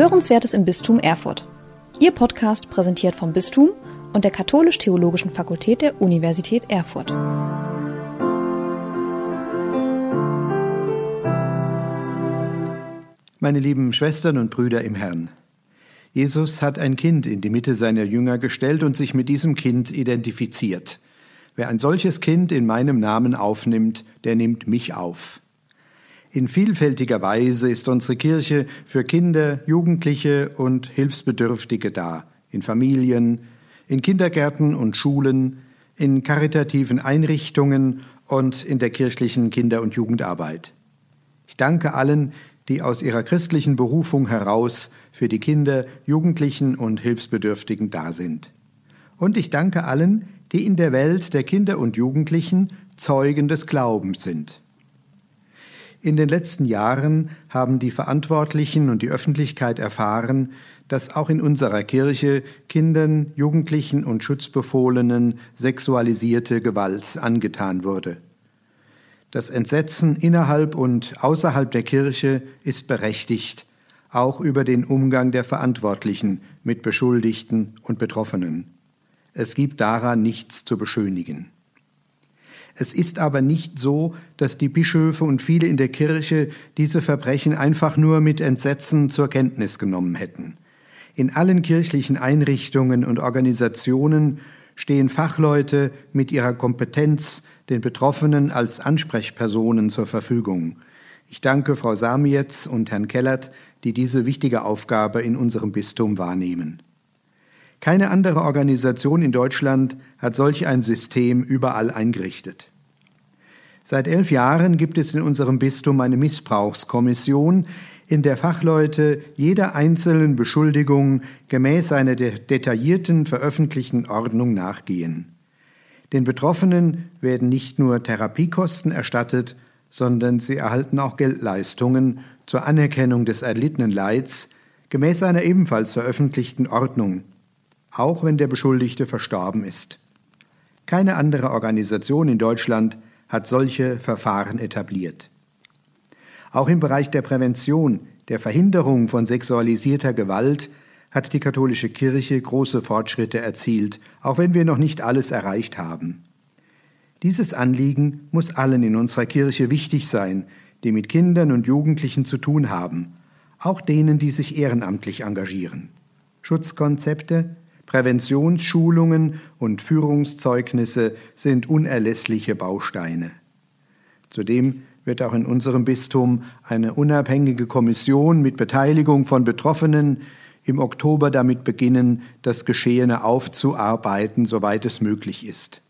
Hörenswertes im Bistum Erfurt. Ihr Podcast präsentiert vom Bistum und der Katholisch-Theologischen Fakultät der Universität Erfurt. Meine lieben Schwestern und Brüder im Herrn, Jesus hat ein Kind in die Mitte seiner Jünger gestellt und sich mit diesem Kind identifiziert. Wer ein solches Kind in meinem Namen aufnimmt, der nimmt mich auf. In vielfältiger Weise ist unsere Kirche für Kinder, Jugendliche und Hilfsbedürftige da, in Familien, in Kindergärten und Schulen, in karitativen Einrichtungen und in der kirchlichen Kinder- und Jugendarbeit. Ich danke allen, die aus ihrer christlichen Berufung heraus für die Kinder, Jugendlichen und Hilfsbedürftigen da sind. Und ich danke allen, die in der Welt der Kinder und Jugendlichen Zeugen des Glaubens sind. In den letzten Jahren haben die Verantwortlichen und die Öffentlichkeit erfahren, dass auch in unserer Kirche Kindern, Jugendlichen und Schutzbefohlenen sexualisierte Gewalt angetan wurde. Das Entsetzen innerhalb und außerhalb der Kirche ist berechtigt, auch über den Umgang der Verantwortlichen mit Beschuldigten und Betroffenen. Es gibt daran nichts zu beschönigen. Es ist aber nicht so, dass die Bischöfe und viele in der Kirche diese Verbrechen einfach nur mit Entsetzen zur Kenntnis genommen hätten. In allen kirchlichen Einrichtungen und Organisationen stehen Fachleute mit ihrer Kompetenz den Betroffenen als Ansprechpersonen zur Verfügung. Ich danke Frau Samietz und Herrn Kellert, die diese wichtige Aufgabe in unserem Bistum wahrnehmen. Keine andere Organisation in Deutschland hat solch ein System überall eingerichtet. Seit elf Jahren gibt es in unserem Bistum eine Missbrauchskommission, in der Fachleute jeder einzelnen Beschuldigung gemäß einer detaillierten veröffentlichten Ordnung nachgehen. Den Betroffenen werden nicht nur Therapiekosten erstattet, sondern sie erhalten auch Geldleistungen zur Anerkennung des erlittenen Leids gemäß einer ebenfalls veröffentlichten Ordnung, auch wenn der Beschuldigte verstorben ist. Keine andere Organisation in Deutschland hat solche Verfahren etabliert. Auch im Bereich der Prävention, der Verhinderung von sexualisierter Gewalt hat die katholische Kirche große Fortschritte erzielt, auch wenn wir noch nicht alles erreicht haben. Dieses Anliegen muss allen in unserer Kirche wichtig sein, die mit Kindern und Jugendlichen zu tun haben, auch denen, die sich ehrenamtlich engagieren. Schutzkonzepte, Präventionsschulungen und Führungszeugnisse sind unerlässliche Bausteine. Zudem wird auch in unserem Bistum eine unabhängige Kommission mit Beteiligung von Betroffenen im Oktober damit beginnen, das Geschehene aufzuarbeiten, soweit es möglich ist.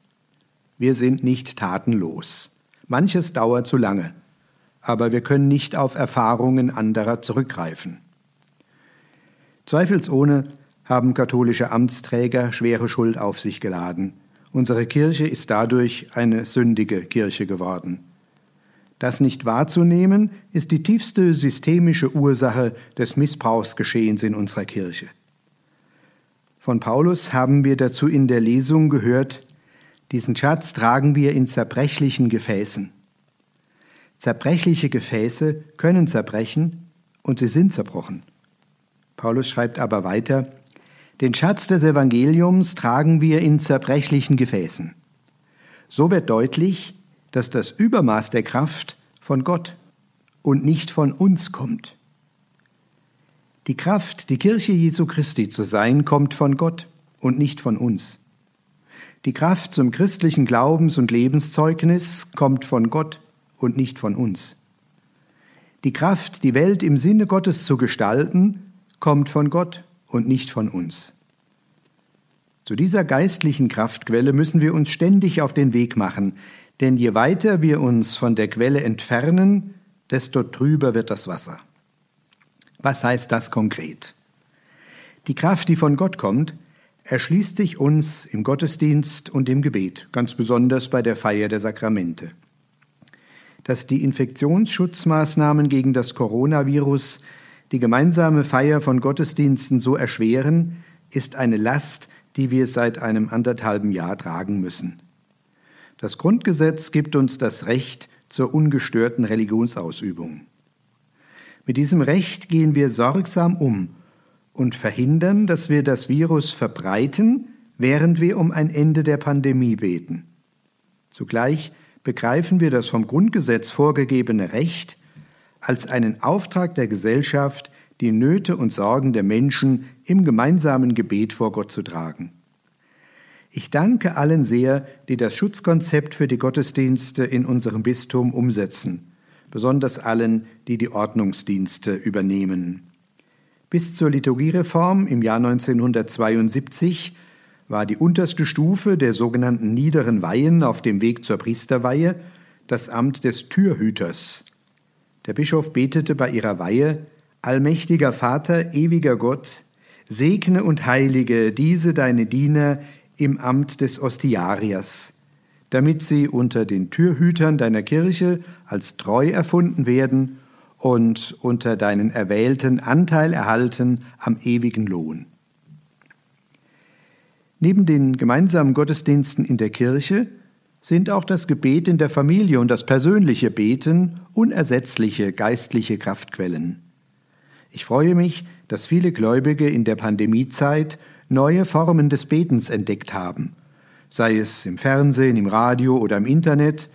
Wir sind nicht tatenlos. Manches dauert zu lange, aber wir können nicht auf Erfahrungen anderer zurückgreifen. Zweifelsohne haben katholische Amtsträger schwere Schuld auf sich geladen. Unsere Kirche ist dadurch eine sündige Kirche geworden. Das nicht wahrzunehmen, ist die tiefste systemische Ursache des Missbrauchsgeschehens in unserer Kirche. Von Paulus haben wir dazu in der Lesung gehört, diesen Schatz tragen wir in zerbrechlichen Gefäßen. Zerbrechliche Gefäße können zerbrechen und sie sind zerbrochen. Paulus schreibt aber weiter, den Schatz des Evangeliums tragen wir in zerbrechlichen Gefäßen. So wird deutlich, dass das Übermaß der Kraft von Gott und nicht von uns kommt. Die Kraft, die Kirche Jesu Christi zu sein, kommt von Gott und nicht von uns. Die Kraft zum christlichen Glaubens- und Lebenszeugnis kommt von Gott und nicht von uns. Die Kraft, die Welt im Sinne Gottes zu gestalten, kommt von Gott und nicht von uns. Zu dieser geistlichen Kraftquelle müssen wir uns ständig auf den Weg machen, denn je weiter wir uns von der Quelle entfernen, desto trüber wird das Wasser. Was heißt das konkret? Die Kraft, die von Gott kommt, erschließt sich uns im Gottesdienst und im Gebet, ganz besonders bei der Feier der Sakramente. Dass die Infektionsschutzmaßnahmen gegen das Coronavirus die gemeinsame Feier von Gottesdiensten so erschweren, ist eine Last, die wir seit einem anderthalben Jahr tragen müssen. Das Grundgesetz gibt uns das Recht zur ungestörten Religionsausübung. Mit diesem Recht gehen wir sorgsam um und verhindern, dass wir das Virus verbreiten, während wir um ein Ende der Pandemie beten. Zugleich begreifen wir das vom Grundgesetz vorgegebene Recht als einen Auftrag der Gesellschaft, die Nöte und Sorgen der Menschen im gemeinsamen Gebet vor Gott zu tragen. Ich danke allen sehr, die das Schutzkonzept für die Gottesdienste in unserem Bistum umsetzen, besonders allen, die die Ordnungsdienste übernehmen. Bis zur Liturgiereform im Jahr 1972 war die unterste Stufe der sogenannten niederen Weihen auf dem Weg zur Priesterweihe das Amt des Türhüters. Der Bischof betete bei ihrer Weihe Allmächtiger Vater, ewiger Gott, segne und heilige diese deine Diener im Amt des Ostiariers, damit sie unter den Türhütern deiner Kirche als treu erfunden werden und unter deinen Erwählten Anteil erhalten am ewigen Lohn. Neben den gemeinsamen Gottesdiensten in der Kirche sind auch das Gebet in der Familie und das persönliche Beten unersetzliche geistliche Kraftquellen. Ich freue mich, dass viele Gläubige in der Pandemiezeit neue Formen des Betens entdeckt haben, sei es im Fernsehen, im Radio oder im Internet,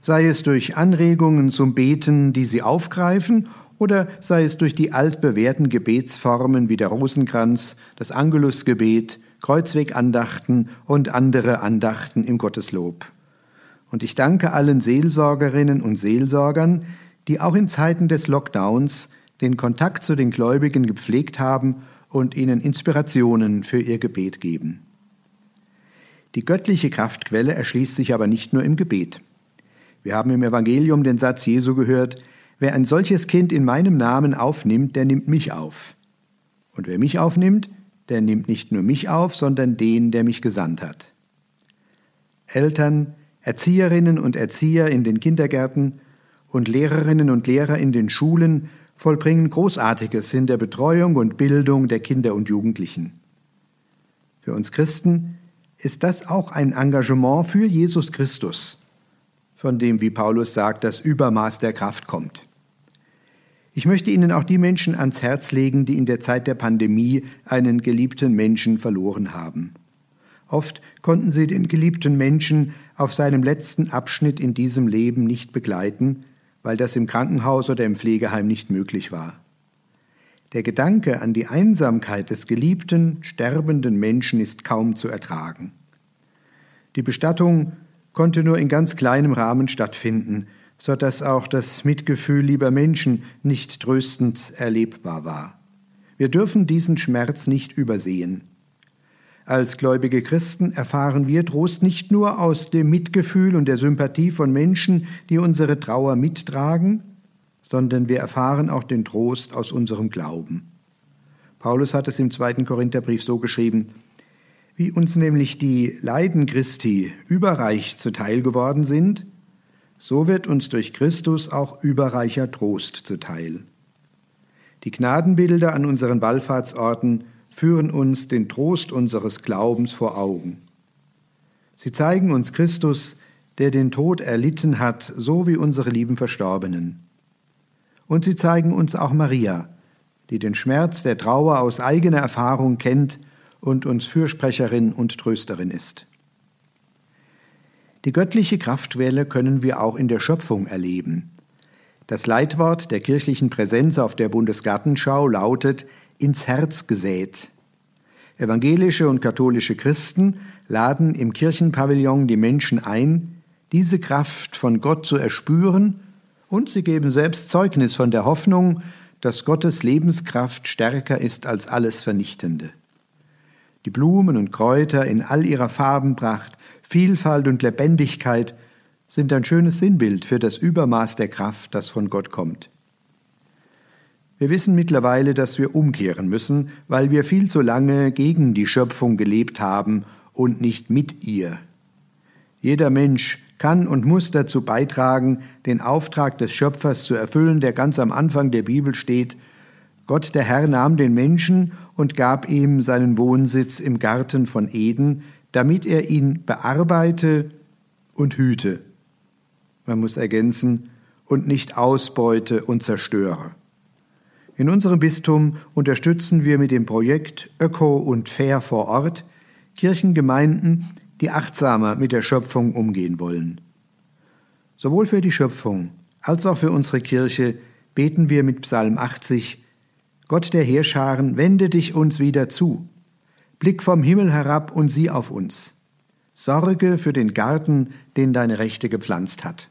sei es durch Anregungen zum Beten, die sie aufgreifen, oder sei es durch die altbewährten Gebetsformen wie der Rosenkranz, das Angelusgebet, Kreuzwegandachten und andere Andachten im Gotteslob. Und ich danke allen Seelsorgerinnen und Seelsorgern, die auch in Zeiten des Lockdowns den Kontakt zu den Gläubigen gepflegt haben und ihnen Inspirationen für ihr Gebet geben. Die göttliche Kraftquelle erschließt sich aber nicht nur im Gebet. Wir haben im Evangelium den Satz Jesu gehört, wer ein solches Kind in meinem Namen aufnimmt, der nimmt mich auf. Und wer mich aufnimmt, der nimmt nicht nur mich auf, sondern den, der mich gesandt hat. Eltern, Erzieherinnen und Erzieher in den Kindergärten und Lehrerinnen und Lehrer in den Schulen vollbringen Großartiges in der Betreuung und Bildung der Kinder und Jugendlichen. Für uns Christen ist das auch ein Engagement für Jesus Christus, von dem, wie Paulus sagt, das Übermaß der Kraft kommt. Ich möchte Ihnen auch die Menschen ans Herz legen, die in der Zeit der Pandemie einen geliebten Menschen verloren haben. Oft konnten sie den geliebten Menschen auf seinem letzten Abschnitt in diesem Leben nicht begleiten, weil das im Krankenhaus oder im Pflegeheim nicht möglich war. Der Gedanke an die Einsamkeit des geliebten, sterbenden Menschen ist kaum zu ertragen. Die Bestattung konnte nur in ganz kleinem Rahmen stattfinden, so dass auch das Mitgefühl lieber Menschen nicht tröstend erlebbar war. Wir dürfen diesen Schmerz nicht übersehen. Als gläubige Christen erfahren wir Trost nicht nur aus dem Mitgefühl und der Sympathie von Menschen, die unsere Trauer mittragen, sondern wir erfahren auch den Trost aus unserem Glauben. Paulus hat es im zweiten Korintherbrief so geschrieben, wie uns nämlich die Leiden Christi überreich zuteil geworden sind, so wird uns durch Christus auch überreicher Trost zuteil. Die Gnadenbilder an unseren Wallfahrtsorten führen uns den Trost unseres Glaubens vor Augen. Sie zeigen uns Christus, der den Tod erlitten hat, so wie unsere lieben Verstorbenen. Und sie zeigen uns auch Maria, die den Schmerz der Trauer aus eigener Erfahrung kennt und uns Fürsprecherin und Trösterin ist. Die göttliche Kraftwelle können wir auch in der Schöpfung erleben. Das Leitwort der kirchlichen Präsenz auf der Bundesgartenschau lautet ins Herz gesät. Evangelische und katholische Christen laden im Kirchenpavillon die Menschen ein, diese Kraft von Gott zu erspüren, und sie geben selbst Zeugnis von der Hoffnung, dass Gottes Lebenskraft stärker ist als alles Vernichtende. Die Blumen und Kräuter in all ihrer Farbenpracht Vielfalt und Lebendigkeit sind ein schönes Sinnbild für das Übermaß der Kraft, das von Gott kommt. Wir wissen mittlerweile, dass wir umkehren müssen, weil wir viel zu lange gegen die Schöpfung gelebt haben und nicht mit ihr. Jeder Mensch kann und muss dazu beitragen, den Auftrag des Schöpfers zu erfüllen, der ganz am Anfang der Bibel steht. Gott der Herr nahm den Menschen und gab ihm seinen Wohnsitz im Garten von Eden, damit er ihn bearbeite und hüte. Man muss ergänzen, und nicht ausbeute und zerstöre. In unserem Bistum unterstützen wir mit dem Projekt Öko und Fair vor Ort Kirchengemeinden, die achtsamer mit der Schöpfung umgehen wollen. Sowohl für die Schöpfung als auch für unsere Kirche beten wir mit Psalm 80 Gott der Heerscharen, wende dich uns wieder zu. Blick vom Himmel herab und sieh auf uns. Sorge für den Garten, den deine Rechte gepflanzt hat.